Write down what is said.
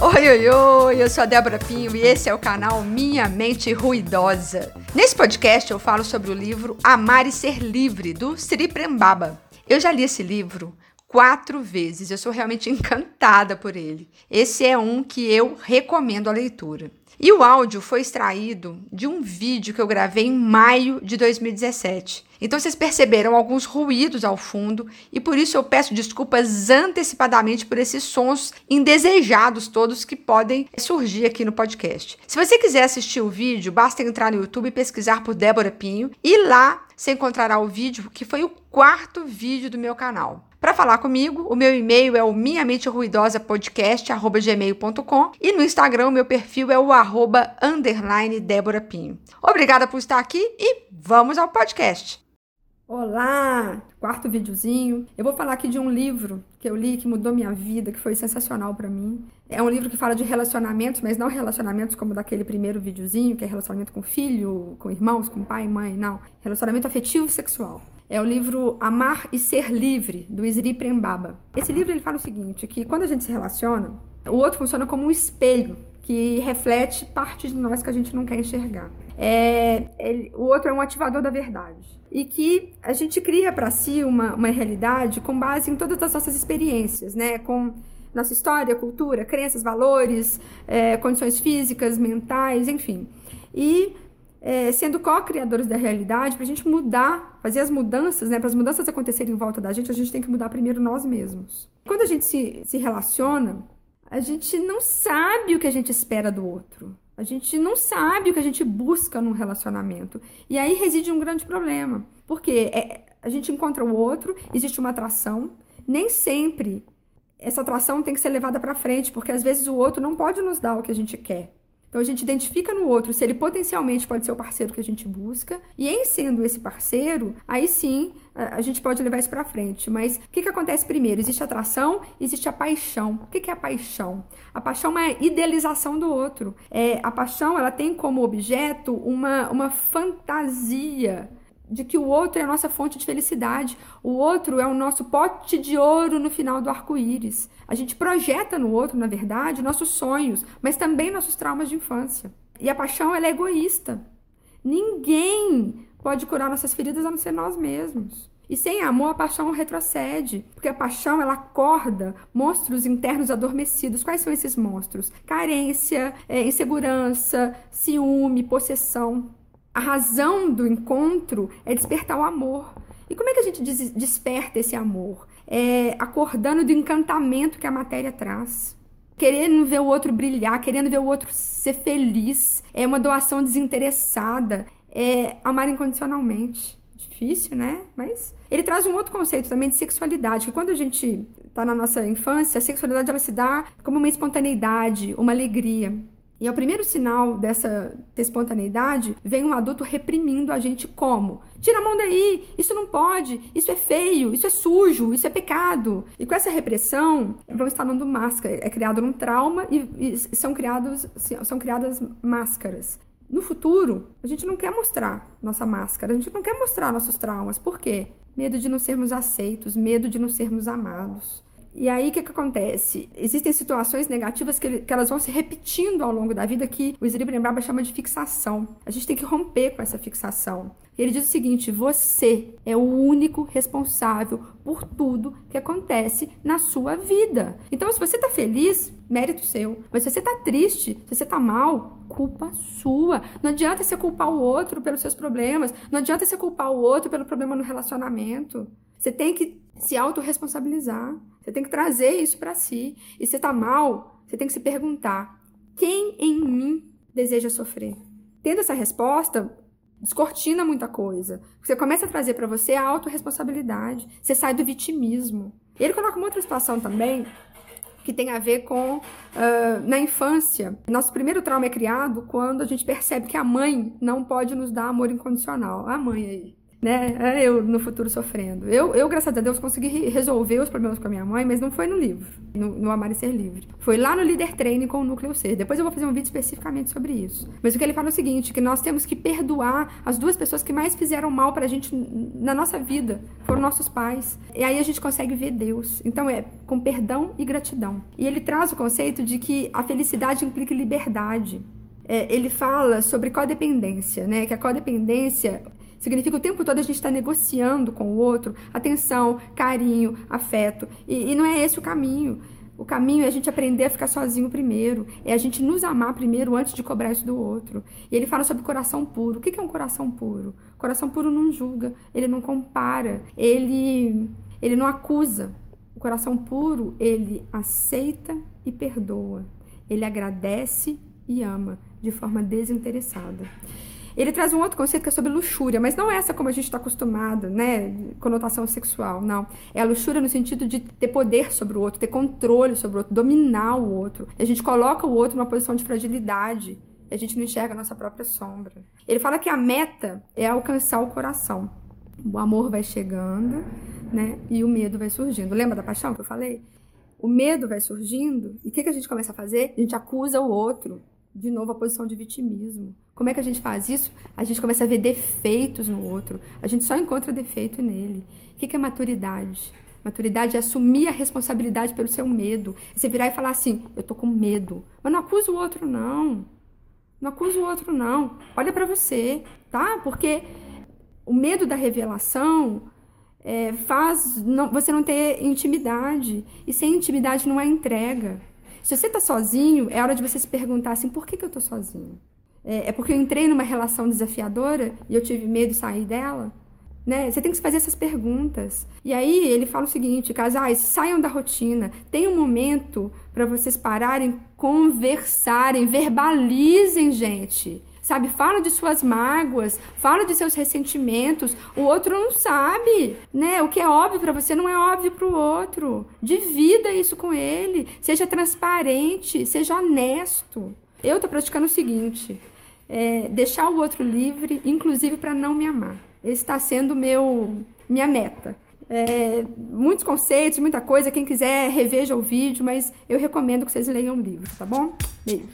Oi, oi, oi, eu sou a Débora Pinho e esse é o canal Minha Mente Ruidosa. Nesse podcast eu falo sobre o livro Amar e Ser Livre, do Sri Prembaba. Eu já li esse livro quatro vezes, eu sou realmente encantada por ele. Esse é um que eu recomendo a leitura. E o áudio foi extraído de um vídeo que eu gravei em maio de 2017. Então vocês perceberam alguns ruídos ao fundo e por isso eu peço desculpas antecipadamente por esses sons indesejados todos que podem surgir aqui no podcast. Se você quiser assistir o vídeo, basta entrar no YouTube e pesquisar por Débora Pinho e lá você encontrará o vídeo que foi o quarto vídeo do meu canal. Para falar comigo, o meu e-mail é o minhamenteruidosapodcast@gmail.com e no Instagram o meu perfil é o arroba underline Débora Pinho. Obrigada por estar aqui e vamos ao podcast. Olá! Quarto videozinho. Eu vou falar aqui de um livro que eu li que mudou minha vida, que foi sensacional para mim. É um livro que fala de relacionamentos, mas não relacionamentos como daquele primeiro videozinho, que é relacionamento com filho, com irmãos, com pai mãe, não. Relacionamento afetivo e sexual. É o livro Amar e Ser Livre, do Isri Prembaba. Esse livro ele fala o seguinte, que quando a gente se relaciona, o outro funciona como um espelho que reflete parte de nós que a gente não quer enxergar. É, ele, o outro é um ativador da verdade. E que a gente cria para si uma, uma realidade com base em todas as nossas experiências, né? Com nossa história, cultura, crenças, valores, é, condições físicas, mentais, enfim. E é, sendo co-criadores da realidade, para a gente mudar, fazer as mudanças, né? Para as mudanças acontecerem em volta da gente, a gente tem que mudar primeiro nós mesmos. Quando a gente se, se relaciona, a gente não sabe o que a gente espera do outro. A gente não sabe o que a gente busca num relacionamento. E aí reside um grande problema. Porque é, a gente encontra o outro, existe uma atração. Nem sempre essa atração tem que ser levada para frente, porque às vezes o outro não pode nos dar o que a gente quer. Então a gente identifica no outro se ele potencialmente pode ser o parceiro que a gente busca, e em sendo esse parceiro, aí sim a, gente pode levar isso para frente. Mas o que, que acontece primeiro? Existe atração, existe a paixão. O que, que é a paixão? A paixão é uma idealização do outro. É, a paixão ela tem como objeto uma, uma fantasia de que o outro é a nossa fonte de felicidade, o outro é o nosso pote de ouro no final do arco-íris. A gente projeta no outro, na verdade, nossos sonhos, mas também nossos traumas de infância. E a paixão ela é egoísta. Ninguém pode curar nossas feridas a não ser nós mesmos. E sem amor, a paixão retrocede, porque a paixão ela acorda monstros internos adormecidos. Quais são esses monstros? Carência, é, insegurança, ciúme, possessão. A razão do encontro é despertar o amor. E como é que a gente des desperta esse amor? É acordando do encantamento que a matéria traz. Querendo ver o outro brilhar, querendo ver o outro ser feliz. É uma doação desinteressada. É amar incondicionalmente. Difícil, né? Mas ele traz um outro conceito também de sexualidade, que quando a gente está na nossa infância, a sexualidade ela se dá como uma espontaneidade, uma alegria. E ao primeiro sinal dessa espontaneidade, vem um adulto reprimindo a gente como? Tira a mão daí, isso não pode, isso é feio, isso é sujo, isso é pecado. E com essa repressão, vão instalando máscara, é criado um trauma e, e são, criados, são criadas máscaras. No futuro, a gente não quer mostrar nossa máscara, a gente não quer mostrar nossos traumas. Por quê? Medo de não sermos aceitos, medo de não sermos amados. E aí, o que, que acontece? Existem situações negativas que, que, elas vão se repetindo ao longo da vida que o Isri Brembaba chama de fixação. A gente tem que romper com essa fixação. Ele diz o seguinte: você é o único responsável por tudo que acontece na sua vida. Então, se você está feliz, mérito seu. Mas se você está triste, se você está mal, culpa sua. Não adianta você culpar o outro pelos seus problemas. Não adianta você culpar o outro pelo problema no relacionamento. Você tem que se autorresponsabilizar. Você tem que trazer isso para si. E se está mal, você tem que se perguntar: quem em mim deseja sofrer? Tendo essa resposta, descortina muita coisa. Você começa a trazer para você a autorresponsabilidade. Você sai do vitimismo. Ele coloca uma outra situação também que tem a ver com uh, na infância. Nosso primeiro trauma é criado quando a gente percebe que a mãe não pode nos dar amor incondicional. A mãe aí. Né? É eu no futuro sofrendo. Eu, eu, graças a Deus, consegui resolver os problemas com a minha mãe, mas não foi no livro, no, no Amar e Ser Livre. Foi lá no Líder Training com o Núcleo Ser. Depois eu vou fazer um vídeo especificamente sobre isso. Mas o que ele fala é o seguinte, que nós temos que perdoar as duas pessoas que mais fizeram mal pra gente na nossa vida. Foram nossos pais. E aí a gente consegue ver Deus. Então é com perdão e gratidão. E ele traz o conceito de que a felicidade implica liberdade. É, ele fala sobre codependência, né? Que a codependência Significa o tempo todo a gente está negociando com o outro atenção, carinho, afeto. E, e não é esse o caminho. O caminho é a gente aprender a ficar sozinho primeiro, é a gente nos amar primeiro antes de cobrar isso do outro. E ele fala sobre coração puro. O que é um coração puro? coração puro não julga, ele não compara, ele, ele não acusa. O coração puro, ele aceita e perdoa, ele agradece e ama de forma desinteressada. Ele traz um outro conceito que é sobre luxúria, mas não é essa como a gente está acostumado, né? Conotação sexual, não. É a luxúria no sentido de ter poder sobre o outro, ter controle sobre o outro, dominar o outro. A gente coloca o outro numa posição de fragilidade. A gente não enxerga a nossa própria sombra. Ele fala que a meta é alcançar o coração. O amor vai chegando, né? E o medo vai surgindo. Lembra da paixão que eu falei? O medo vai surgindo e o que, que a gente começa a fazer? A gente acusa o outro. De novo, a posição de vitimismo. Como é que a gente faz isso? A gente começa a ver defeitos no outro. A gente só encontra defeito nele. O que é maturidade? Maturidade é assumir a responsabilidade pelo seu medo. Você virar e falar assim: eu tô com medo. Mas não acusa o outro, não. Não acusa o outro, não. Olha para você, tá? Porque o medo da revelação é, faz não, você não ter intimidade. E sem intimidade não é entrega. Se você tá sozinho, é hora de você se perguntar assim: por que, que eu tô sozinho? É, é porque eu entrei numa relação desafiadora e eu tive medo de sair dela? Né? Você tem que se fazer essas perguntas. E aí ele fala o seguinte: casais, saiam da rotina. Tem um momento para vocês pararem, conversarem, verbalizem, gente. Sabe, fala de suas mágoas, fala de seus ressentimentos. O outro não sabe, né? O que é óbvio para você não é óbvio para o outro. Divida isso com ele, seja transparente, seja honesto. Eu tô praticando o seguinte: é, deixar o outro livre, inclusive para não me amar. Esse está sendo meu minha meta. É, muitos conceitos, muita coisa. Quem quiser, reveja o vídeo, mas eu recomendo que vocês leiam o livro, tá bom? Beijo.